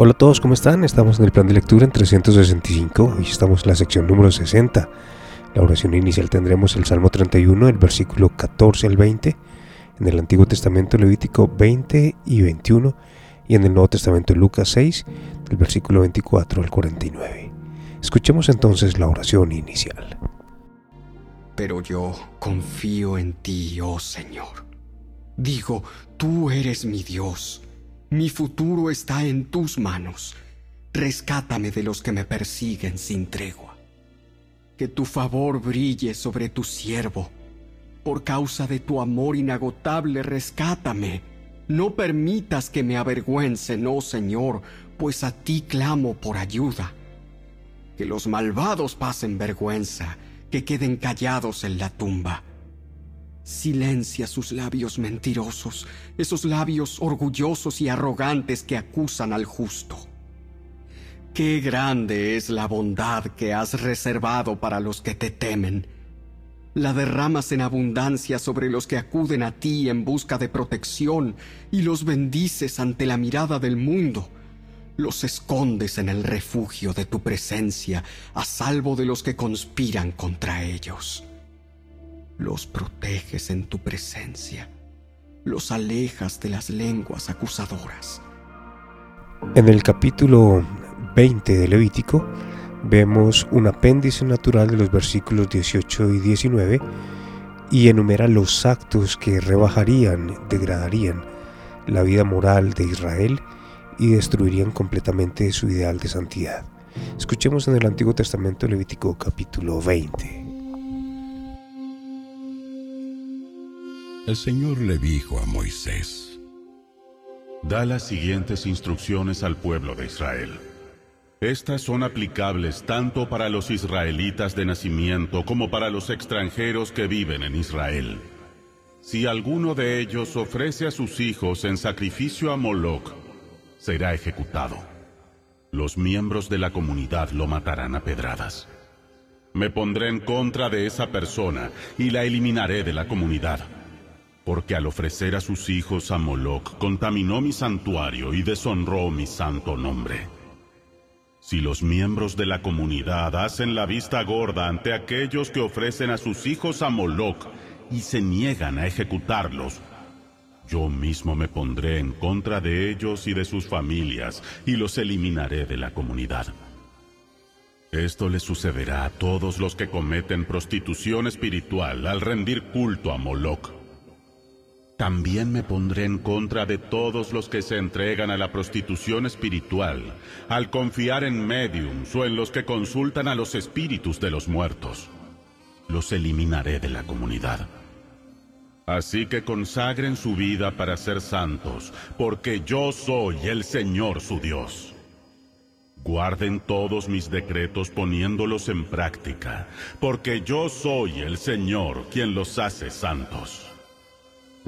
Hola a todos, ¿cómo están? Estamos en el plan de lectura en 365 y estamos en la sección número 60. La oración inicial tendremos el Salmo 31, el versículo 14 al 20, en el Antiguo Testamento Levítico 20 y 21 y en el Nuevo Testamento Lucas 6, del versículo 24 al 49. Escuchemos entonces la oración inicial. Pero yo confío en ti, oh Señor. Digo, tú eres mi Dios mi futuro está en tus manos. Rescátame de los que me persiguen sin tregua. Que tu favor brille sobre tu siervo. Por causa de tu amor inagotable, rescátame. No permitas que me avergüencen, oh Señor, pues a ti clamo por ayuda. Que los malvados pasen vergüenza, que queden callados en la tumba Silencia sus labios mentirosos, esos labios orgullosos y arrogantes que acusan al justo. Qué grande es la bondad que has reservado para los que te temen. La derramas en abundancia sobre los que acuden a ti en busca de protección y los bendices ante la mirada del mundo. Los escondes en el refugio de tu presencia, a salvo de los que conspiran contra ellos los proteges en tu presencia, los alejas de las lenguas acusadoras. En el capítulo 20 de Levítico vemos un apéndice natural de los versículos 18 y 19 y enumera los actos que rebajarían, degradarían la vida moral de Israel y destruirían completamente su ideal de santidad. Escuchemos en el Antiguo Testamento Levítico capítulo 20. El Señor le dijo a Moisés, Da las siguientes instrucciones al pueblo de Israel. Estas son aplicables tanto para los israelitas de nacimiento como para los extranjeros que viven en Israel. Si alguno de ellos ofrece a sus hijos en sacrificio a Moloch, será ejecutado. Los miembros de la comunidad lo matarán a pedradas. Me pondré en contra de esa persona y la eliminaré de la comunidad porque al ofrecer a sus hijos a Moloch contaminó mi santuario y deshonró mi santo nombre. Si los miembros de la comunidad hacen la vista gorda ante aquellos que ofrecen a sus hijos a Moloch y se niegan a ejecutarlos, yo mismo me pondré en contra de ellos y de sus familias y los eliminaré de la comunidad. Esto le sucederá a todos los que cometen prostitución espiritual al rendir culto a Moloch también me pondré en contra de todos los que se entregan a la prostitución espiritual, al confiar en mediums o en los que consultan a los espíritus de los muertos. Los eliminaré de la comunidad. Así que consagren su vida para ser santos, porque yo soy el Señor su Dios. Guarden todos mis decretos poniéndolos en práctica, porque yo soy el Señor quien los hace santos.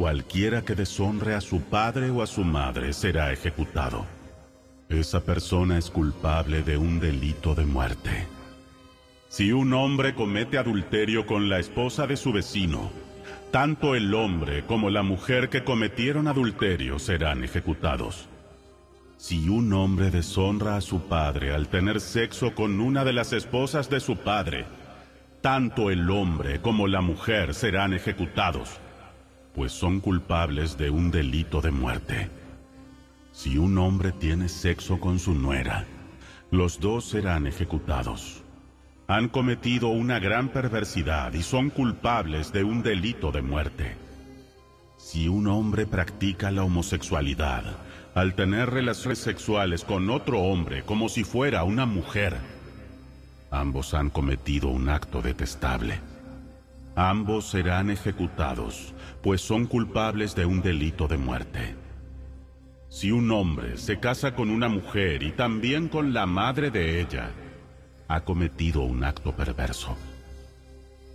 Cualquiera que deshonre a su padre o a su madre será ejecutado. Esa persona es culpable de un delito de muerte. Si un hombre comete adulterio con la esposa de su vecino, tanto el hombre como la mujer que cometieron adulterio serán ejecutados. Si un hombre deshonra a su padre al tener sexo con una de las esposas de su padre, tanto el hombre como la mujer serán ejecutados pues son culpables de un delito de muerte. Si un hombre tiene sexo con su nuera, los dos serán ejecutados. Han cometido una gran perversidad y son culpables de un delito de muerte. Si un hombre practica la homosexualidad al tener relaciones sexuales con otro hombre como si fuera una mujer, ambos han cometido un acto detestable. Ambos serán ejecutados, pues son culpables de un delito de muerte. Si un hombre se casa con una mujer y también con la madre de ella, ha cometido un acto perverso.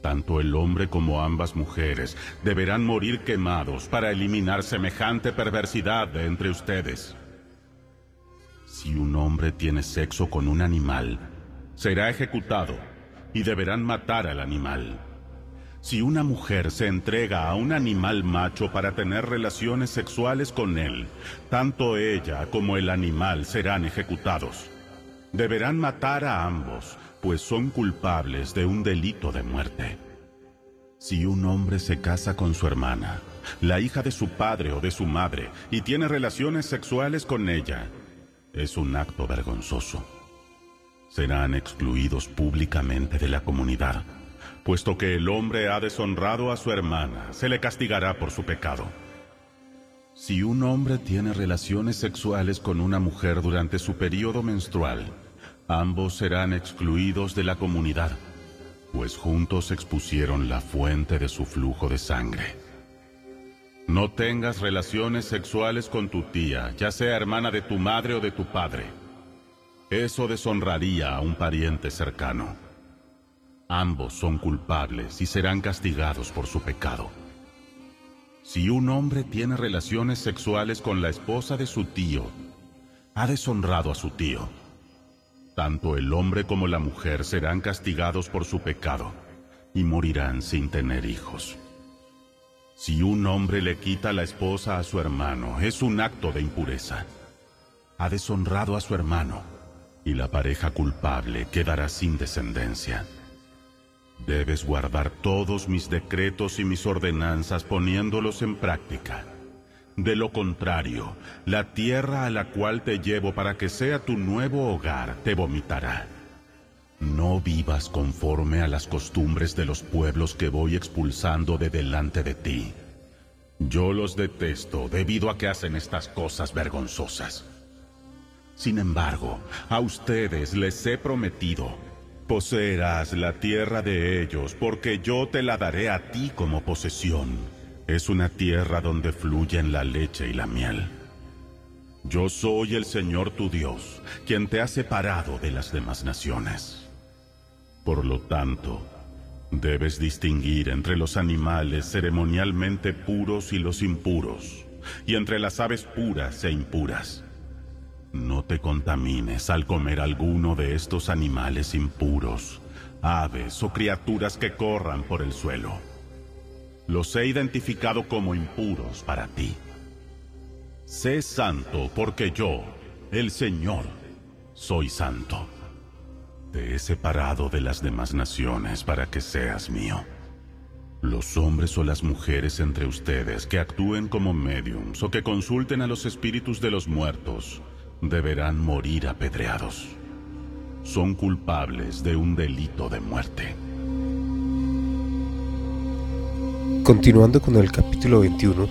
Tanto el hombre como ambas mujeres deberán morir quemados para eliminar semejante perversidad de entre ustedes. Si un hombre tiene sexo con un animal, será ejecutado y deberán matar al animal. Si una mujer se entrega a un animal macho para tener relaciones sexuales con él, tanto ella como el animal serán ejecutados. Deberán matar a ambos, pues son culpables de un delito de muerte. Si un hombre se casa con su hermana, la hija de su padre o de su madre, y tiene relaciones sexuales con ella, es un acto vergonzoso. Serán excluidos públicamente de la comunidad Puesto que el hombre ha deshonrado a su hermana, se le castigará por su pecado. Si un hombre tiene relaciones sexuales con una mujer durante su periodo menstrual, ambos serán excluidos de la comunidad, pues juntos expusieron la fuente de su flujo de sangre. No tengas relaciones sexuales con tu tía, ya sea hermana de tu madre o de tu padre. Eso deshonraría a un pariente cercano. Ambos son culpables y serán castigados por su pecado. Si un hombre tiene relaciones sexuales con la esposa de su tío, ha deshonrado a su tío. Tanto el hombre como la mujer serán castigados por su pecado y morirán sin tener hijos. Si un hombre le quita la esposa a su hermano, es un acto de impureza. Ha deshonrado a su hermano y la pareja culpable quedará sin descendencia. Debes guardar todos mis decretos y mis ordenanzas poniéndolos en práctica. De lo contrario, la tierra a la cual te llevo para que sea tu nuevo hogar te vomitará. No vivas conforme a las costumbres de los pueblos que voy expulsando de delante de ti. Yo los detesto debido a que hacen estas cosas vergonzosas. Sin embargo, a ustedes les he prometido Poseerás la tierra de ellos, porque yo te la daré a ti como posesión. Es una tierra donde fluyen la leche y la miel. Yo soy el Señor tu Dios, quien te ha separado de las demás naciones. Por lo tanto, debes distinguir entre los animales ceremonialmente puros y los impuros, y entre las aves puras e impuras. No te contamines al comer alguno de estos animales impuros, aves o criaturas que corran por el suelo. Los he identificado como impuros para ti. Sé santo porque yo, el Señor, soy santo. Te he separado de las demás naciones para que seas mío. Los hombres o las mujeres entre ustedes que actúen como mediums o que consulten a los espíritus de los muertos, deberán morir apedreados. Son culpables de un delito de muerte. Continuando con el capítulo 21,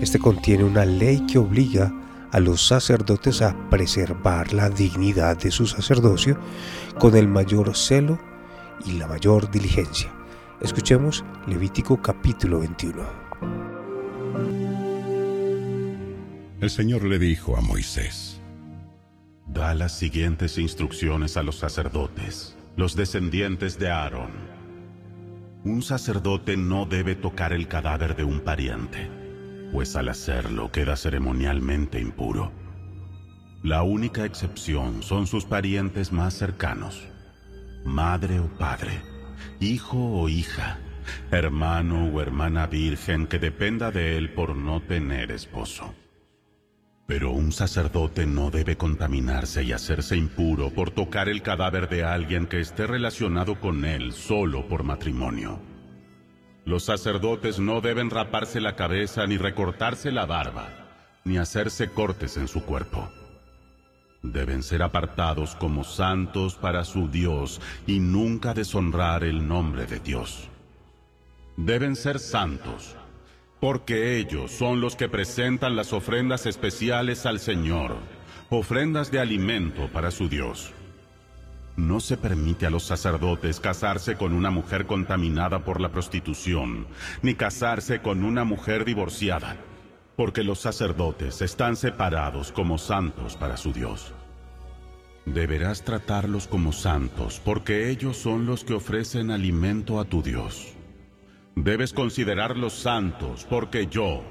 este contiene una ley que obliga a los sacerdotes a preservar la dignidad de su sacerdocio con el mayor celo y la mayor diligencia. Escuchemos Levítico capítulo 21. El Señor le dijo a Moisés, Da las siguientes instrucciones a los sacerdotes, los descendientes de Aarón. Un sacerdote no debe tocar el cadáver de un pariente, pues al hacerlo queda ceremonialmente impuro. La única excepción son sus parientes más cercanos, madre o padre, hijo o hija, hermano o hermana virgen que dependa de él por no tener esposo. Pero un sacerdote no debe contaminarse y hacerse impuro por tocar el cadáver de alguien que esté relacionado con él solo por matrimonio. Los sacerdotes no deben raparse la cabeza ni recortarse la barba, ni hacerse cortes en su cuerpo. Deben ser apartados como santos para su Dios y nunca deshonrar el nombre de Dios. Deben ser santos porque ellos son los que presentan las ofrendas especiales al Señor, ofrendas de alimento para su Dios. No se permite a los sacerdotes casarse con una mujer contaminada por la prostitución, ni casarse con una mujer divorciada, porque los sacerdotes están separados como santos para su Dios. Deberás tratarlos como santos, porque ellos son los que ofrecen alimento a tu Dios. Debes considerarlos santos, porque yo,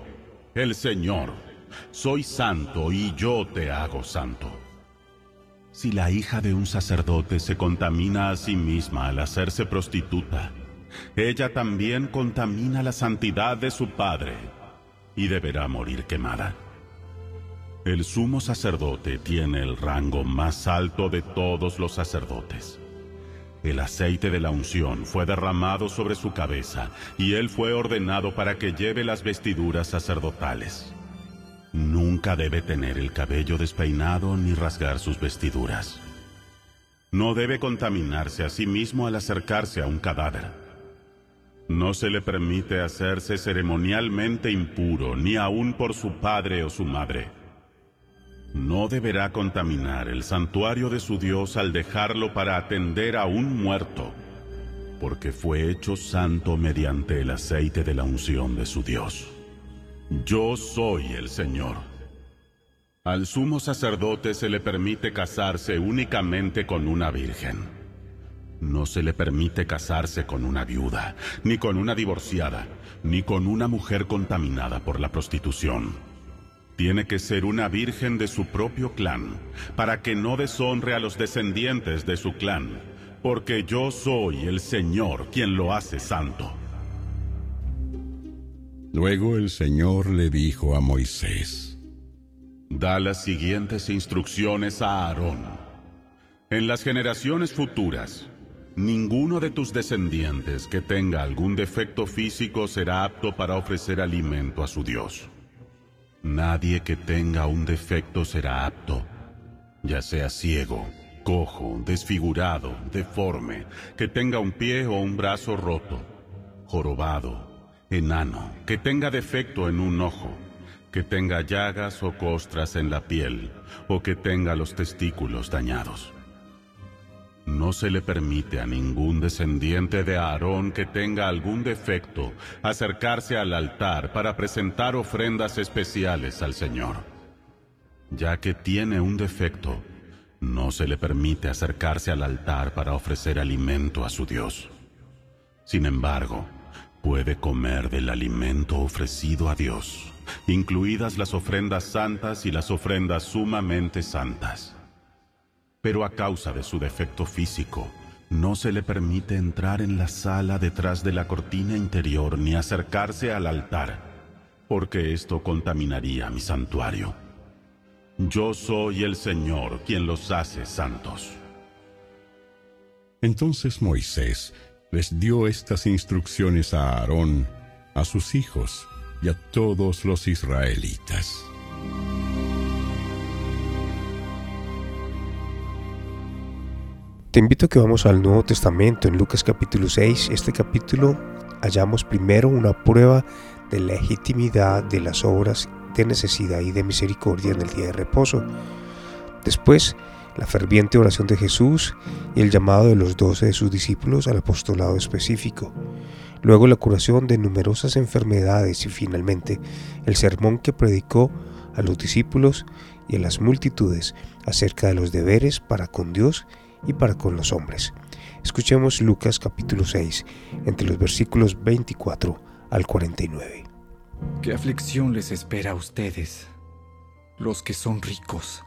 el Señor, soy santo y yo te hago santo. Si la hija de un sacerdote se contamina a sí misma al hacerse prostituta, ella también contamina la santidad de su Padre y deberá morir quemada. El sumo sacerdote tiene el rango más alto de todos los sacerdotes. El aceite de la unción fue derramado sobre su cabeza y él fue ordenado para que lleve las vestiduras sacerdotales. Nunca debe tener el cabello despeinado ni rasgar sus vestiduras. No debe contaminarse a sí mismo al acercarse a un cadáver. No se le permite hacerse ceremonialmente impuro ni aun por su padre o su madre. No deberá contaminar el santuario de su Dios al dejarlo para atender a un muerto, porque fue hecho santo mediante el aceite de la unción de su Dios. Yo soy el Señor. Al sumo sacerdote se le permite casarse únicamente con una virgen. No se le permite casarse con una viuda, ni con una divorciada, ni con una mujer contaminada por la prostitución. Tiene que ser una virgen de su propio clan, para que no deshonre a los descendientes de su clan, porque yo soy el Señor quien lo hace santo. Luego el Señor le dijo a Moisés, Da las siguientes instrucciones a Aarón. En las generaciones futuras, ninguno de tus descendientes que tenga algún defecto físico será apto para ofrecer alimento a su Dios. Nadie que tenga un defecto será apto, ya sea ciego, cojo, desfigurado, deforme, que tenga un pie o un brazo roto, jorobado, enano, que tenga defecto en un ojo, que tenga llagas o costras en la piel, o que tenga los testículos dañados. No se le permite a ningún descendiente de Aarón que tenga algún defecto acercarse al altar para presentar ofrendas especiales al Señor. Ya que tiene un defecto, no se le permite acercarse al altar para ofrecer alimento a su Dios. Sin embargo, puede comer del alimento ofrecido a Dios, incluidas las ofrendas santas y las ofrendas sumamente santas. Pero a causa de su defecto físico, no se le permite entrar en la sala detrás de la cortina interior ni acercarse al altar, porque esto contaminaría mi santuario. Yo soy el Señor quien los hace santos. Entonces Moisés les dio estas instrucciones a Aarón, a sus hijos y a todos los israelitas. Te invito a que vamos al Nuevo Testamento en Lucas capítulo 6. Este capítulo hallamos primero una prueba de legitimidad de las obras de necesidad y de misericordia en el día de reposo. Después, la ferviente oración de Jesús y el llamado de los doce de sus discípulos al apostolado específico. Luego la curación de numerosas enfermedades y finalmente el sermón que predicó a los discípulos y a las multitudes acerca de los deberes para con Dios para con los hombres. Escuchemos Lucas capítulo 6, entre los versículos 24 al 49. ¿Qué aflicción les espera a ustedes, los que son ricos?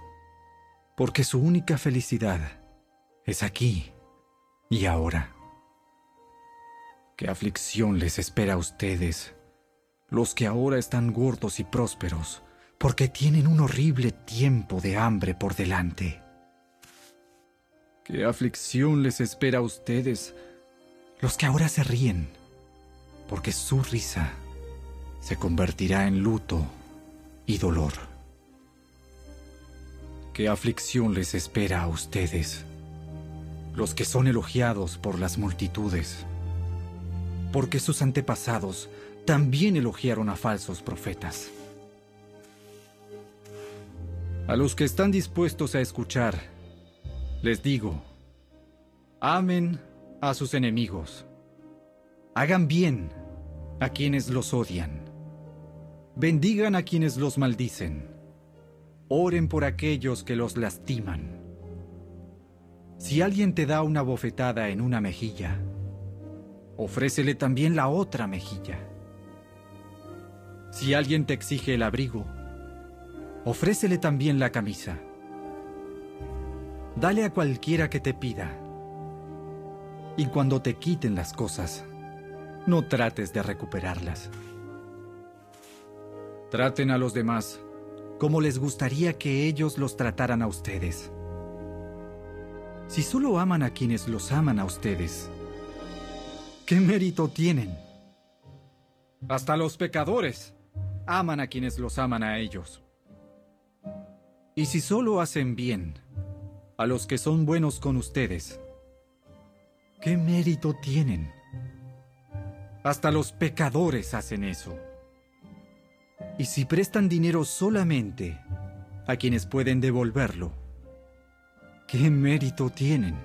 Porque su única felicidad es aquí y ahora. ¿Qué aflicción les espera a ustedes, los que ahora están gordos y prósperos, porque tienen un horrible tiempo de hambre por delante? ¿Qué aflicción les espera a ustedes, los que ahora se ríen, porque su risa se convertirá en luto y dolor? ¿Qué aflicción les espera a ustedes, los que son elogiados por las multitudes? Porque sus antepasados también elogiaron a falsos profetas. A los que están dispuestos a escuchar, les digo, amen a sus enemigos, hagan bien a quienes los odian, bendigan a quienes los maldicen, oren por aquellos que los lastiman. Si alguien te da una bofetada en una mejilla, ofrécele también la otra mejilla. Si alguien te exige el abrigo, ofrécele también la camisa. Dale a cualquiera que te pida. Y cuando te quiten las cosas, no trates de recuperarlas. Traten a los demás como les gustaría que ellos los trataran a ustedes. Si solo aman a quienes los aman a ustedes, ¿qué mérito tienen? Hasta los pecadores aman a quienes los aman a ellos. Y si solo hacen bien a los que son buenos con ustedes, ¿qué mérito tienen? Hasta los pecadores hacen eso. Y si prestan dinero solamente a quienes pueden devolverlo, ¿qué mérito tienen?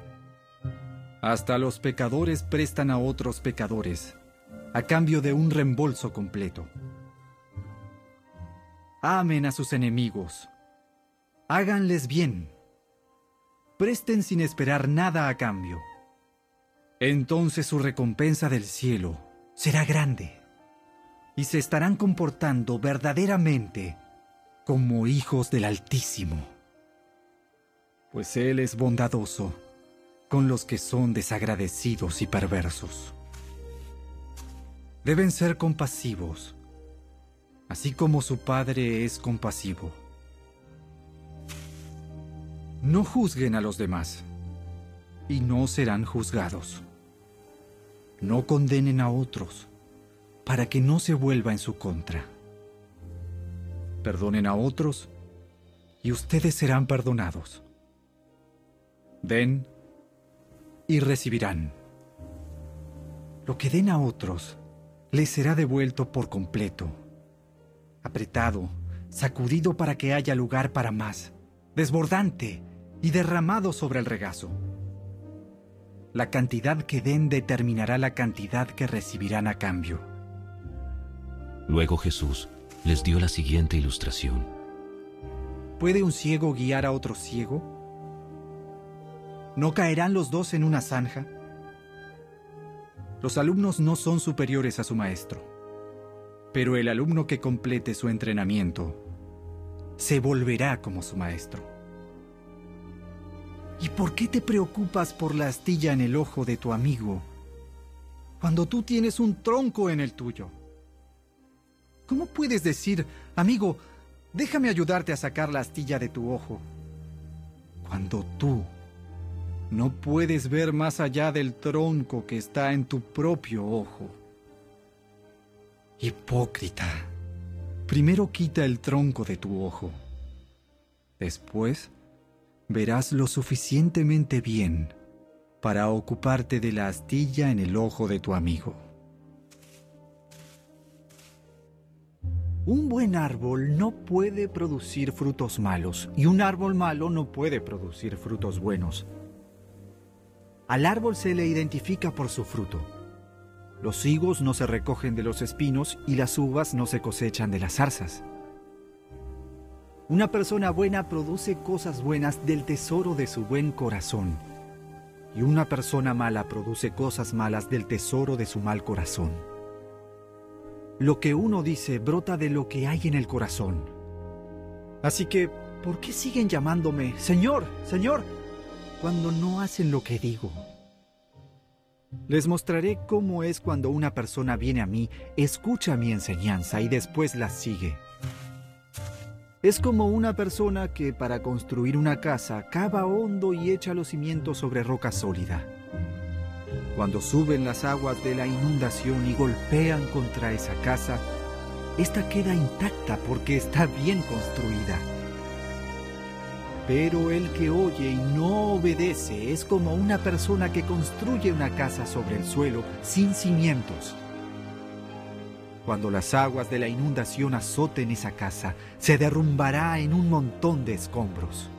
Hasta los pecadores prestan a otros pecadores a cambio de un reembolso completo. Amen a sus enemigos. Háganles bien. Presten sin esperar nada a cambio. Entonces su recompensa del cielo será grande y se estarán comportando verdaderamente como hijos del Altísimo. Pues Él es bondadoso con los que son desagradecidos y perversos. Deben ser compasivos, así como su Padre es compasivo. No juzguen a los demás y no serán juzgados. No condenen a otros para que no se vuelva en su contra. Perdonen a otros y ustedes serán perdonados. Den y recibirán. Lo que den a otros les será devuelto por completo, apretado, sacudido para que haya lugar para más, desbordante y derramado sobre el regazo. La cantidad que den determinará la cantidad que recibirán a cambio. Luego Jesús les dio la siguiente ilustración. ¿Puede un ciego guiar a otro ciego? ¿No caerán los dos en una zanja? Los alumnos no son superiores a su maestro, pero el alumno que complete su entrenamiento se volverá como su maestro. ¿Y por qué te preocupas por la astilla en el ojo de tu amigo cuando tú tienes un tronco en el tuyo? ¿Cómo puedes decir, amigo, déjame ayudarte a sacar la astilla de tu ojo? Cuando tú no puedes ver más allá del tronco que está en tu propio ojo. Hipócrita, primero quita el tronco de tu ojo. Después verás lo suficientemente bien para ocuparte de la astilla en el ojo de tu amigo. Un buen árbol no puede producir frutos malos y un árbol malo no puede producir frutos buenos. Al árbol se le identifica por su fruto. Los higos no se recogen de los espinos y las uvas no se cosechan de las zarzas. Una persona buena produce cosas buenas del tesoro de su buen corazón y una persona mala produce cosas malas del tesoro de su mal corazón. Lo que uno dice brota de lo que hay en el corazón. Así que, ¿por qué siguen llamándome Señor, Señor, cuando no hacen lo que digo? Les mostraré cómo es cuando una persona viene a mí, escucha mi enseñanza y después la sigue. Es como una persona que para construir una casa cava hondo y echa los cimientos sobre roca sólida. Cuando suben las aguas de la inundación y golpean contra esa casa, esta queda intacta porque está bien construida. Pero el que oye y no obedece es como una persona que construye una casa sobre el suelo sin cimientos. Cuando las aguas de la inundación azoten esa casa, se derrumbará en un montón de escombros.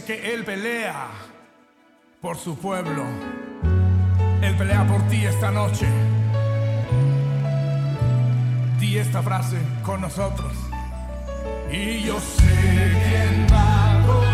que Él pelea por su pueblo. Él pelea por ti esta noche. Di esta frase con nosotros. Y yo sé quién va a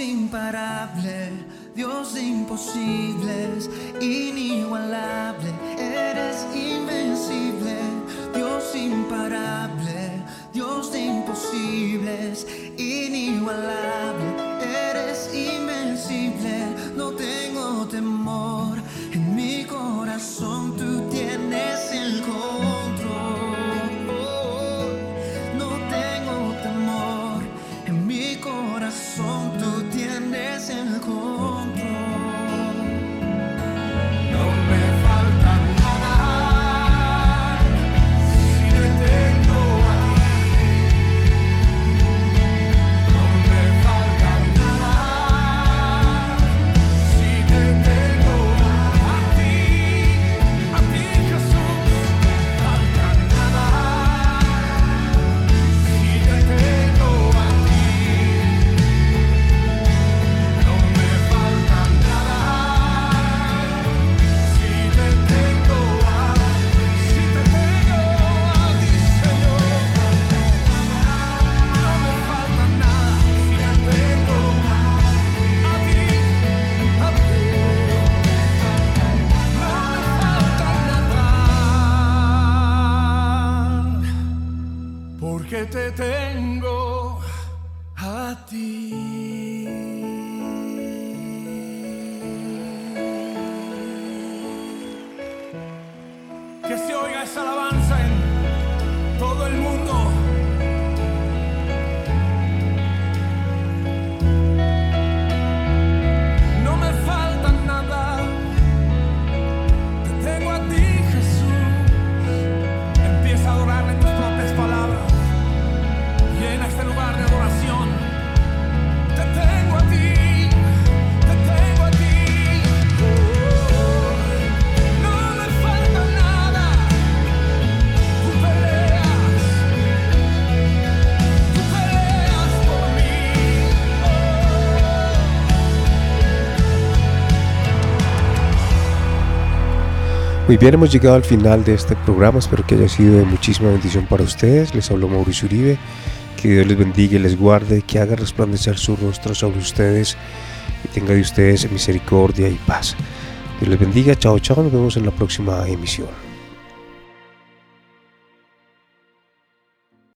Imparable, Dios de imposibles, inigualable. bien, hemos llegado al final de este programa. Espero que haya sido de muchísima bendición para ustedes. Les hablo Mauricio Uribe. Que Dios les bendiga y les guarde. Que haga resplandecer su rostro sobre ustedes. Y tenga de ustedes misericordia y paz. Dios les bendiga. Chao, chao. Nos vemos en la próxima emisión.